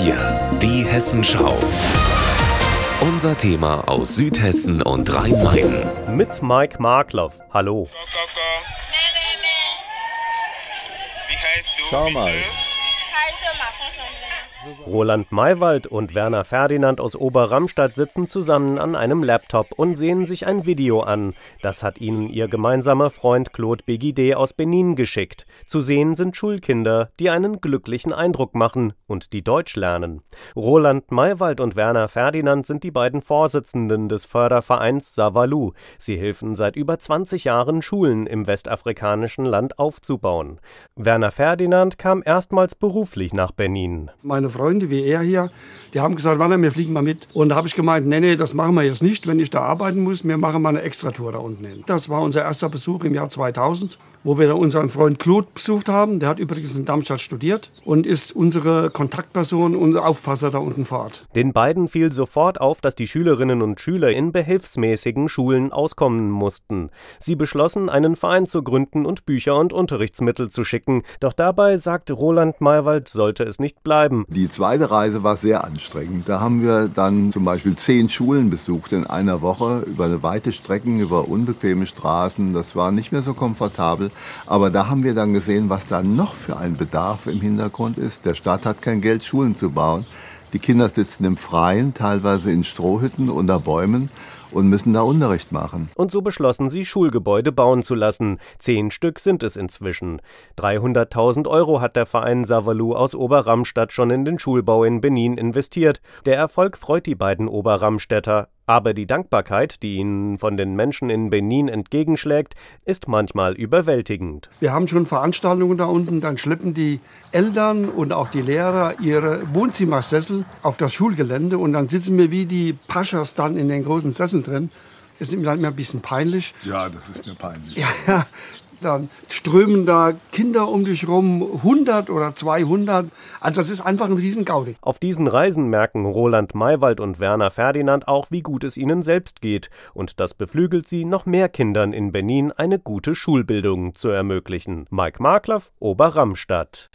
HR4, die Hessenschau. Unser Thema aus Südhessen und Rhein-Main. Mit Mike Markloff. Hallo. Wie heißt du? Schau mal. Roland Maywald und Werner Ferdinand aus Oberramstadt sitzen zusammen an einem Laptop und sehen sich ein Video an. Das hat ihnen ihr gemeinsamer Freund Claude Begide aus Benin geschickt. Zu sehen sind Schulkinder, die einen glücklichen Eindruck machen und die Deutsch lernen. Roland Maywald und Werner Ferdinand sind die beiden Vorsitzenden des Fördervereins Savalu. Sie helfen seit über 20 Jahren Schulen im westafrikanischen Land aufzubauen. Werner Ferdinand kam erstmals beruflich nach Benin. Meine Freunde wie er hier, die haben gesagt, Wanner, wir fliegen mal mit. Und da habe ich gemeint, nee, nee, das machen wir jetzt nicht, wenn ich da arbeiten muss. Wir machen mal eine Extratour da unten hin. Das war unser erster Besuch im Jahr 2000, wo wir dann unseren Freund Claude besucht haben. Der hat übrigens in Darmstadt studiert und ist unsere Kontaktperson und Aufpasser da unten vor Ort. Den beiden fiel sofort auf, dass die Schülerinnen und Schüler in behelfsmäßigen Schulen auskommen mussten. Sie beschlossen, einen Verein zu gründen und Bücher und Unterrichtsmittel zu schicken. Doch dabei, sagt Roland Maywald, sollte es nicht bleiben. Die zweite Reise war sehr anstrengend. Da haben wir dann zum Beispiel zehn Schulen besucht in einer Woche über eine weite Strecken, über unbequeme Straßen. Das war nicht mehr so komfortabel. Aber da haben wir dann gesehen, was da noch für ein Bedarf im Hintergrund ist. Der Staat hat kein Geld, Schulen zu bauen. Die Kinder sitzen im Freien, teilweise in Strohhütten unter Bäumen und müssen da Unterricht machen. Und so beschlossen sie, Schulgebäude bauen zu lassen. Zehn Stück sind es inzwischen. 300.000 Euro hat der Verein Savalu aus Oberramstadt schon in den Schulbau in Benin investiert. Der Erfolg freut die beiden Oberramstädter. Aber die Dankbarkeit, die ihnen von den Menschen in Benin entgegenschlägt, ist manchmal überwältigend. Wir haben schon Veranstaltungen da unten, dann schleppen die Eltern und auch die Lehrer ihre Wohnzimmersessel auf das Schulgelände und dann sitzen wir wie die Paschas dann in den großen Sesseln drin. Das ist mir dann immer ein bisschen peinlich. Ja, das ist mir peinlich. Ja, dann strömen da Kinder um dich rum, 100 oder 200. Also das ist einfach ein Riesengaudi. Auf diesen Reisen merken Roland Maywald und Werner Ferdinand auch, wie gut es ihnen selbst geht. Und das beflügelt sie, noch mehr Kindern in Benin eine gute Schulbildung zu ermöglichen. Mike Markloff, Oberramstadt.